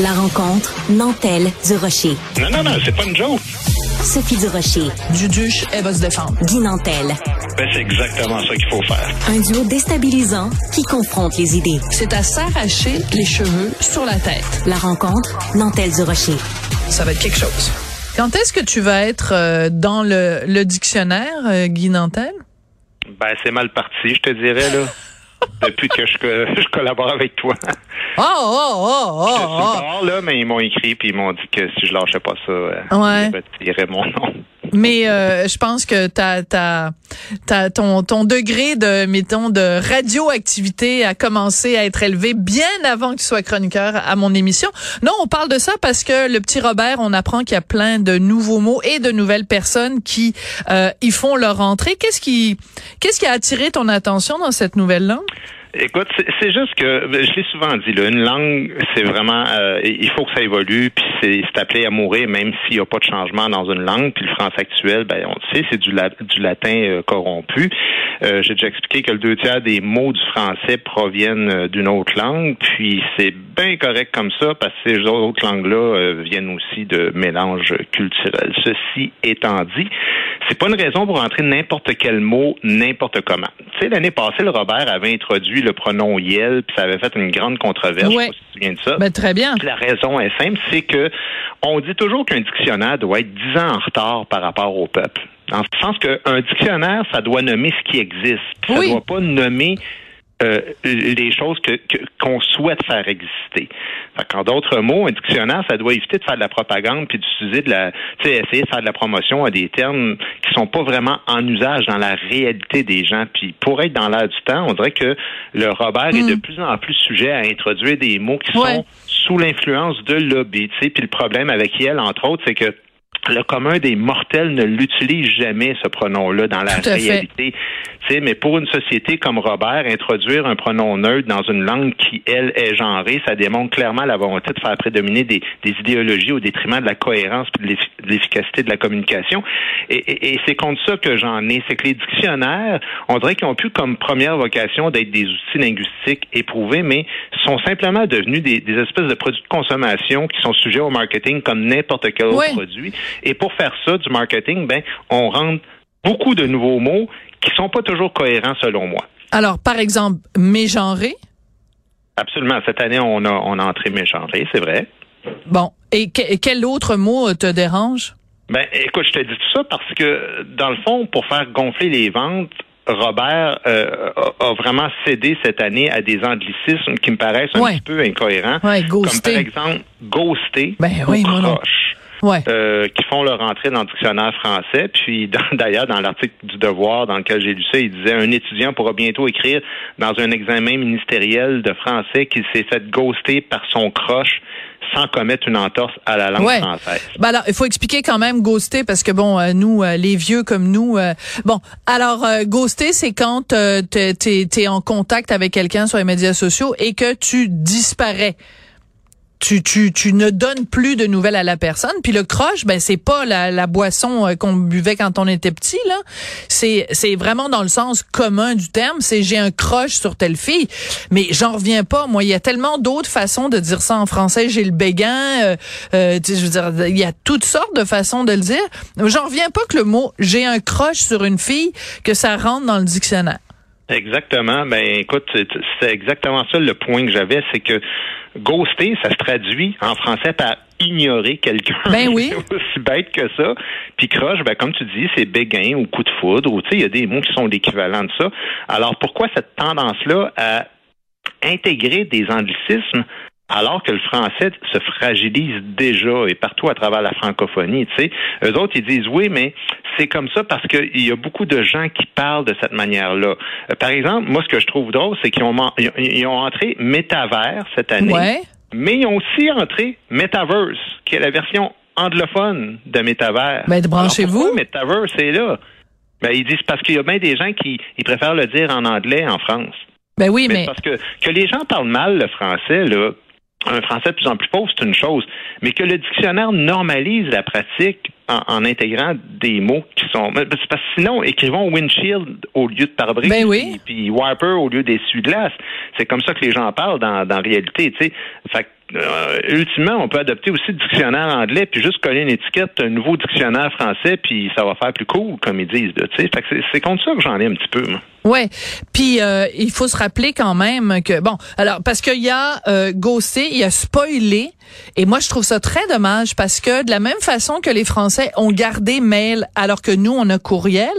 La rencontre Nantel du Rocher. Non, non, non, c'est pas une joke. Sophie du Rocher. Duduche, elle va se défendre. Guy Nantel. Ben, c'est exactement ça qu'il faut faire. Un duo déstabilisant qui confronte les idées. C'est à s'arracher les cheveux sur la tête. La rencontre Nantel du Rocher. Ça va être quelque chose. Quand est-ce que tu vas être euh, dans le, le dictionnaire, euh, Guy Nantel? Ben, c'est mal parti, je te dirais, là. Depuis que je, je, collabore avec toi. Oh, oh, oh, oh, Je suis oh. dehors, là, mais ils m'ont écrit puis ils m'ont dit que si je lâchais pas ça, euh, Ouais. ils retiraient mon nom. Mais euh, je pense que t'as, t'as, t'as ton, ton degré de, mettons, de radioactivité a commencé à être élevé bien avant que tu sois chroniqueur à mon émission. Non, on parle de ça parce que le petit Robert, on apprend qu'il y a plein de nouveaux mots et de nouvelles personnes qui euh, y font leur entrée. Qu'est-ce qui, qu'est-ce qui a attiré ton attention dans cette nouvelle langue? Écoute, c'est- juste que je l'ai souvent dit là, une langue, c'est vraiment, euh, il faut que ça évolue, puis c'est c'est appelé à mourir, même s'il n'y a pas de changement dans une langue. Puis le français actuel, ben on le sait, c'est du, la- du latin euh, corrompu. Euh, J'ai déjà expliqué que le deux tiers des mots du français proviennent euh, d'une autre langue, puis c'est bien correct comme ça parce que ces autres langues-là euh, viennent aussi de mélanges culturels. Ceci étant dit, c'est pas une raison pour entrer n'importe quel mot n'importe comment. Tu sais, l'année passée, le Robert avait introduit le pronom Yel, puis ça avait fait une grande controverse. Ouais. Je sais pas si tu te souviens de ça. Ben, très bien. Puis La raison est simple, c'est que on dit toujours qu'un dictionnaire doit être dix ans en retard par rapport au peuple. Dans le sens qu'un dictionnaire, ça doit nommer ce qui existe. Oui. Ça doit pas nommer euh, les choses que que- qu'on souhaite faire exister. Fait en d'autres mots, un dictionnaire, ça doit éviter de faire de la propagande puis d'utiliser de la, tu sais, essayer de faire de la promotion à des termes qui sont pas vraiment en usage dans la réalité des gens. Puis pour être dans l'air du temps, on dirait que le Robert est de plus en plus sujet à introduire des mots qui Ouais. sont sous l'influence de lobby. Tu sais, puis le problème avec elle, entre autres, c'est que le commun des mortels ne l'utilise jamais, ce pronom-là, dans la réalité. Tu sais, mais pour une société comme Robert, introduire un pronom neutre dans une langue qui, elle, est genrée, ça démontre clairement la volonté de faire prédominer des, des idéologies au détriment de la cohérence et de l'effi- de l'efficacité de la communication. Et, et- et c'est contre ça que j'en ai. C'est que les dictionnaires, on dirait qu'ils ont plus comme première vocation d'être des outils linguistiques éprouvés, mais sont simplement devenus des, des espèces de produits de consommation qui sont sujets au marketing comme n'importe quel autre produit. Et pour faire ça, du marketing, ben, on rentre beaucoup de nouveaux mots qui sont pas toujours cohérents selon moi. Alors, par exemple, mégenré? Absolument. Cette année, on a, on a entré méchanté, c'est vrai. Bon. Et que- quel autre mot euh, te dérange? Ben, écoute, je te dis tout ça parce que, dans le fond, pour faire gonfler les ventes, Robert euh, a, vraiment cédé cette année à des anglicismes qui me paraissent un Ouais. petit peu incohérents. Ouais, Comme par exemple, ghosté Ben ou oui, croche. Ouais. euh, qui font leur entrée dans le dictionnaire français. Puis d'ailleurs, dans l'article du Devoir dans lequel j'ai lu ça, il disait un étudiant pourra bientôt écrire dans un examen ministériel de français qu'il s'est fait ghoster par son croche sans commettre une entorse à la langue Ouais. française. Ben alors, il faut expliquer quand même ghoster parce que bon, euh, nous, euh, les vieux comme nous, euh, bon, alors ghoster, c'est quand euh, t'es t'es en contact avec quelqu'un sur les médias sociaux et que tu disparais. Tu, tu, tu ne donnes plus de nouvelles à la personne. Puis le croche, ben c'est pas la, la boisson euh, qu'on buvait quand on était petit là. C'est c'est vraiment dans le sens commun du terme. C'est j'ai un croche sur telle fille. Mais j'en reviens pas. Moi, il y a tellement d'autres façons de dire ça en français. J'ai le béguin. euh, euh, je veux dire, il y a toutes sortes de façons de le dire. J'en reviens pas que le mot j'ai un croche sur une fille que ça rentre dans le dictionnaire. Exactement. Ben, écoute, c'est exactement ça le point que j'avais, c'est que ghoster, ça se traduit en français par ignorer quelqu'un. Ben oui. C'est aussi bête que ça. Puis croche, ben, comme tu dis, c'est béguin ou coup de foudre, ou tu sais, il y a des mots qui sont l'équivalent de ça. Alors, pourquoi cette tendance-là à intégrer des anglicismes alors que le français se fragilise déjà et partout à travers la francophonie, tu sais. Eux autres, ils disent oui, mais c'est comme ça parce qu'il y a beaucoup de gens qui parlent de cette manière-là. Euh, par exemple, moi, ce que je trouve drôle, c'est qu'ils ont, ils ont- entré métavers cette année, Ouais. mais ils ont aussi entré Metaverse, qui est la version anglophone de métavers. Ben, branchez-vous. Metaverse est là? Ben, ils disent parce qu'il y a bien des gens qui ils préfèrent le dire en anglais en France. Ben oui, Mais mais parce que que les gens parlent mal le français, là, un français de plus en plus pauvre, c'est une chose. Mais que le dictionnaire normalise la pratique en, intégrant des mots qui sont. Parce que sinon, écrivons windshield au lieu de pare-brise, ben oui. puis, wiper au lieu d'essuie-glace. C'est comme ça que les gens parlent dans, dans la réalité. Tu sais. Fait euh, ultimement, on peut adopter aussi le dictionnaire anglais, puis juste coller une étiquette, un nouveau dictionnaire français, puis ça va faire plus cool, comme ils disent. Tu sais, c'est contre ça que j'en ai un petit peu. Moi. Ouais, puis euh, il faut se rappeler quand même que bon, alors parce qu'il y a euh, il y a spoilé, et moi je trouve ça très dommage parce que de la même façon que les Français ont gardé mail alors que nous on a courriel,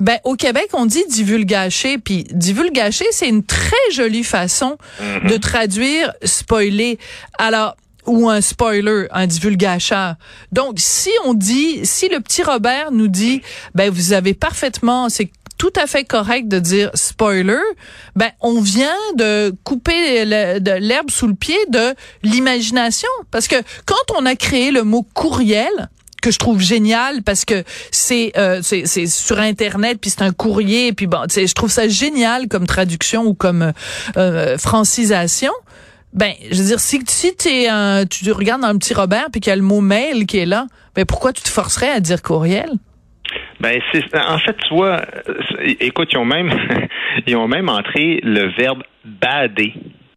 ben au Québec on dit divulgacher, puis divulgacher c'est une très jolie façon mm-hmm. de traduire spoiler. Alors ou un spoiler, un divulgateur. Donc, si on dit, si le petit Robert nous dit, ben vous avez parfaitement, c'est tout à fait correct de dire spoiler, ben on vient de couper l'herbe sous le pied de l'imagination parce que quand on a créé le mot courriel que je trouve génial parce que c'est euh, c'est sur internet puis c'est un courrier puis bon je trouve ça génial comme traduction ou comme euh, francisation ben, je veux dire, si, si t'es un, tu regardes dans le petit Robert puis qu'il y a le mot mail qui est là, ben pourquoi tu te forcerais à dire courriel? Ben, c'est, en fait, tu vois, euh, écoute, ils ont même, ils ont même entré le verbe bader.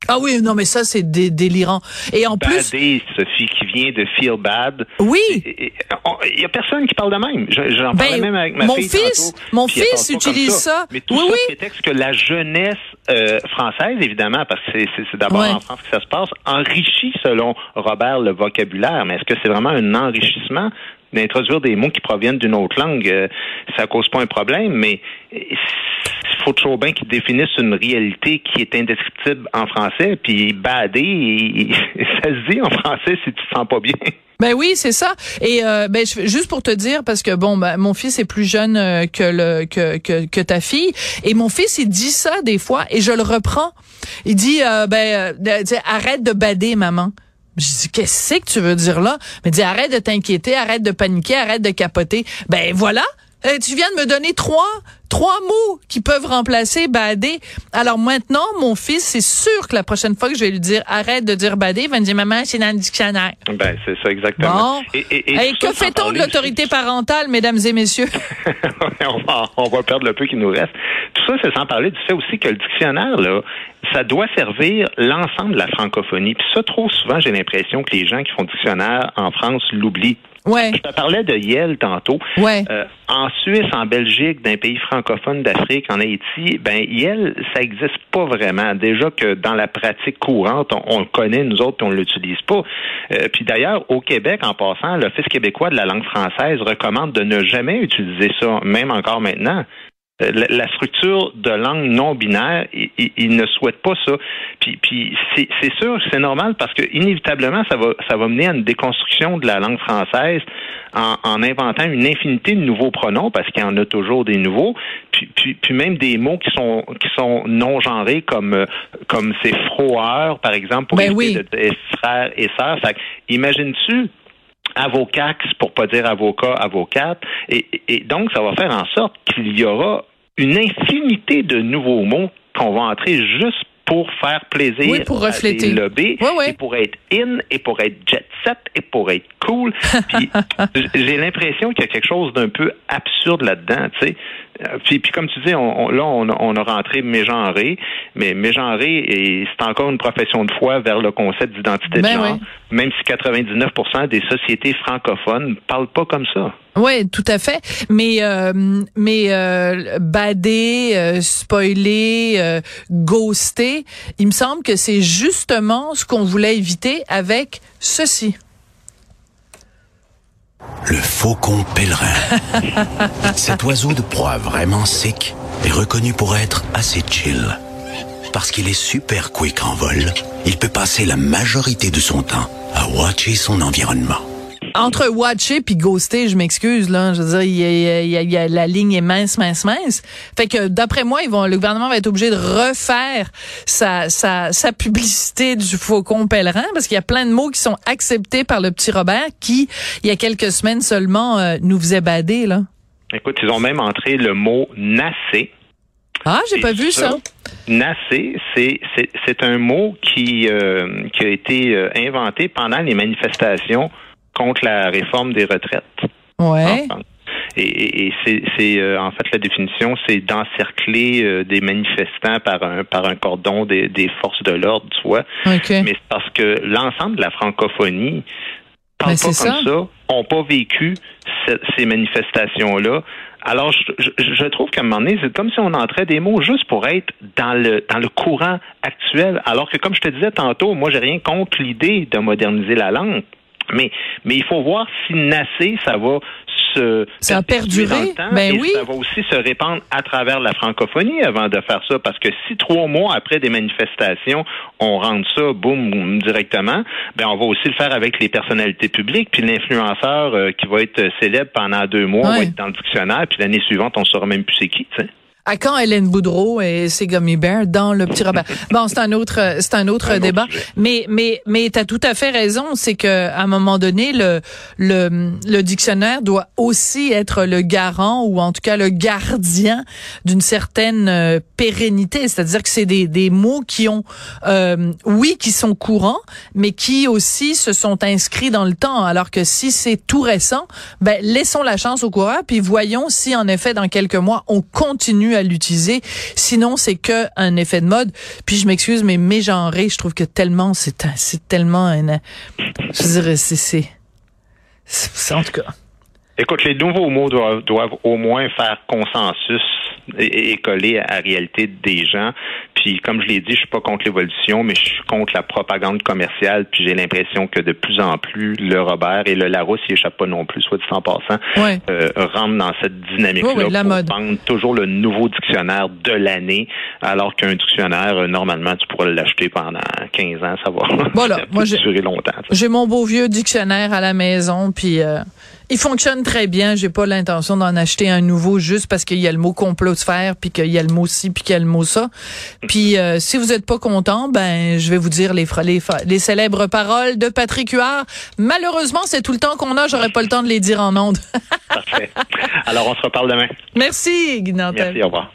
Ah oui, non, mais ça, c'est délirant. Et en plus. Sophie, qui vient de feel bad. Oui. Il y a personne qui parle de même. J'en ben, parlais même avec ma mon fille. Fils, mon fils utilise ça. Mais tout oui, ça, oui. prétexte que la jeunesse euh, française, évidemment, parce que c'est d'abord Ouais. en France que ça se passe, enrichit, selon Robert, le vocabulaire. Mais est-ce que c'est vraiment un enrichissement? D'introduire des mots qui proviennent d'une autre langue, euh, ça cause pas un problème, mais il faut toujours bien qu'ils définissent une réalité qui est indescriptible en français, puis bader, ça se dit en français si tu te sens pas bien. Ben oui, c'est ça. Et euh, ben je- juste pour te dire parce que bon, ben, mon fils est plus jeune euh, que le que, que que ta fille et mon fils il dit ça des fois et je le reprends. Il dit euh, ben euh, arrête de bader maman. Je dis qu'est-ce que tu veux dire là? Mais dit arrête de t'inquiéter, arrête de paniquer, arrête de capoter. Ben voilà. Euh, tu viens de me donner trois trois mots qui peuvent remplacer bader. Alors maintenant, mon fils, c'est sûr que la prochaine fois que je vais lui dire arrête de dire bader, il va me dire maman, c'est dans le dictionnaire. Ben, c'est ça exactement. Bon. Et, et- que fait-on de l'autorité parentale, mesdames et messieurs? on, va, on va perdre le peu qui nous reste. Tout ça, c'est sans parler du fait aussi que le dictionnaire, là, ça doit servir l'ensemble de la francophonie. Puis ça, trop souvent, j'ai l'impression que les gens qui font dictionnaire en France l'oublient. Ouais, Je te parlais de Yale tantôt. ouais. Euh, en Suisse, en Belgique, dans les pays francophones d'Afrique, en Haïti, ben Yale, ça existe pas vraiment. Déjà que dans la pratique courante, on, on le connaît, nous autres, on l'utilise pas. Euh, puis d'ailleurs, au Québec, en passant, l'Office québécois de la langue française recommande de ne jamais utiliser ça, même encore maintenant. Euh, La, structure de langue non binaire, il, il- ne souhaite pas ça. Puis, puis c'est c'est sûr, c'est normal parce que inévitablement, ça va, ça va mener à une déconstruction de la langue française en, en inventant une infinité de nouveaux pronoms parce qu'il y en a toujours des nouveaux. Puis, puis, puis même des mots qui sont qui sont non genrés comme euh, comme c'est froheur par exemple pour Ben éviter oui. de, de frère et sœur. Imagines-tu avocax pour pas dire avocat, avocate. Et, et donc, ça va faire en sorte qu'il y aura une infinité de nouveaux mots qu'on va entrer juste pour faire plaisir Oui, pour à refléter. des lobbies Ouais, ouais. et pour être in et pour être jet set et pour être cool. Puis j'ai l'impression qu'il y a quelque chose d'un peu absurde là-dedans, tu sais. Euh, Puis, puis comme tu dis, on, on- là, on, a- on a rentré mégenré, mais mégenré, c'est encore une profession de foi vers le concept d'identité de Ben genre, oui. même si 99% des sociétés francophones parlent pas comme ça. Oui, tout à fait. Mais euh, mais euh, bader, euh, spoiler, euh, ghoster, il me semble que c'est justement ce qu'on voulait éviter avec ceci. Le faucon pèlerin. Cet oiseau de proie vraiment sec est reconnu pour être assez chill. Parce qu'il est super quick en vol, il peut passer la majorité de son temps à watcher son environnement. Entre watcher puis ghoster, je m'excuse là, je veux dire, il y a, y a- il y a- la ligne est mince, mince, mince. Fait que d'après moi, ils vont, le gouvernement va être obligé de refaire sa, sa, sa publicité du faucon pèlerin parce qu'il y a plein de mots qui sont acceptés par le petit Robert qui, il y a quelques semaines seulement, euh, nous faisait bader là. Écoute, ils ont même entré le mot nassé. Ah, j'ai pas vu ça. Nassé, c'est c'est- c'est un mot qui, euh, qui a été euh, inventé pendant les manifestations contre la réforme des retraites. Ouais. Et, c'est euh, en fait la définition, c'est d'encercler euh, des manifestants par un par un cordon des, forces de l'ordre, tu vois. Mais c'est parce que l'ensemble de la francophonie parle pas comme ça, ont pas vécu ces manifestations-là. Alors, je, je, trouve qu'à un moment donné, c'est comme si on entrait des mots juste pour être dans le dans le courant actuel. Alors que, comme je te disais tantôt, moi, j'ai rien contre l'idée de moderniser la langue. Mais, mais il faut voir si Nassé, ça va se ça a perduré? Ben et oui. Ça va aussi se répandre à travers la francophonie avant de faire ça, parce que si trois mois après des manifestations, on rentre ça, boum, directement, ben on va aussi le faire avec les personnalités publiques, puis l'influenceur euh, qui va être célèbre pendant deux mois va être dans le dictionnaire, puis l'année suivante, on saura même plus c'est qui. sais. À quand Hélène Boudreau et ses gummy bears dans le petit Robert Bon, c'est un autre, c'est un autre débat. mais mais mais t'as tout à fait raison, c'est que à un moment donné, le le le dictionnaire doit aussi être le garant ou en tout cas le gardien d'une certaine euh, pérennité. C'est-à-dire que c'est des des mots qui ont, euh, oui, qui sont courants, mais qui aussi se sont inscrits dans le temps. Alors que si c'est tout récent, ben laissons la chance au courant, puis voyons si en effet dans quelques mois on continue à l'utiliser. Sinon, c'est que un effet de mode. Puis je m'excuse, mais mégenré, je trouve que tellement, c'est tellement un, je dirais, c'est, c'est, en tout cas. Écoute, les nouveaux mots doivent, doivent au moins faire consensus et, et coller à la réalité des gens. Puis, comme je l'ai dit, je suis pas contre l'évolution, mais je suis contre la propagande commerciale. Puis, j'ai l'impression que de plus en plus, le Robert et le Larousse, il échappe pas non plus, soit dit en passant, euh, rentrent dans cette dynamique-là pour vendre toujours le nouveau dictionnaire de l'année, alors qu'un dictionnaire, euh, normalement, tu pourrais l'acheter pendant 15 ans, ça va, voilà, moi, durer longtemps. J'ai mon beau vieux dictionnaire à la maison, puis... Euh, il fonctionne très bien. J'ai pas l'intention d'en acheter un nouveau juste parce qu'il y a le mot complosphère, puis qu'il y a le mot ci, puis qu'il y a le mot ça. Puis euh, si vous êtes pas content, ben je vais vous dire les, les, les célèbres paroles de Patrick Huard. Malheureusement, c'est tout le temps qu'on a. J'aurais pas le temps de les dire en ondes. Parfait. Alors on se reparle demain. Merci, Guy Merci. Au revoir.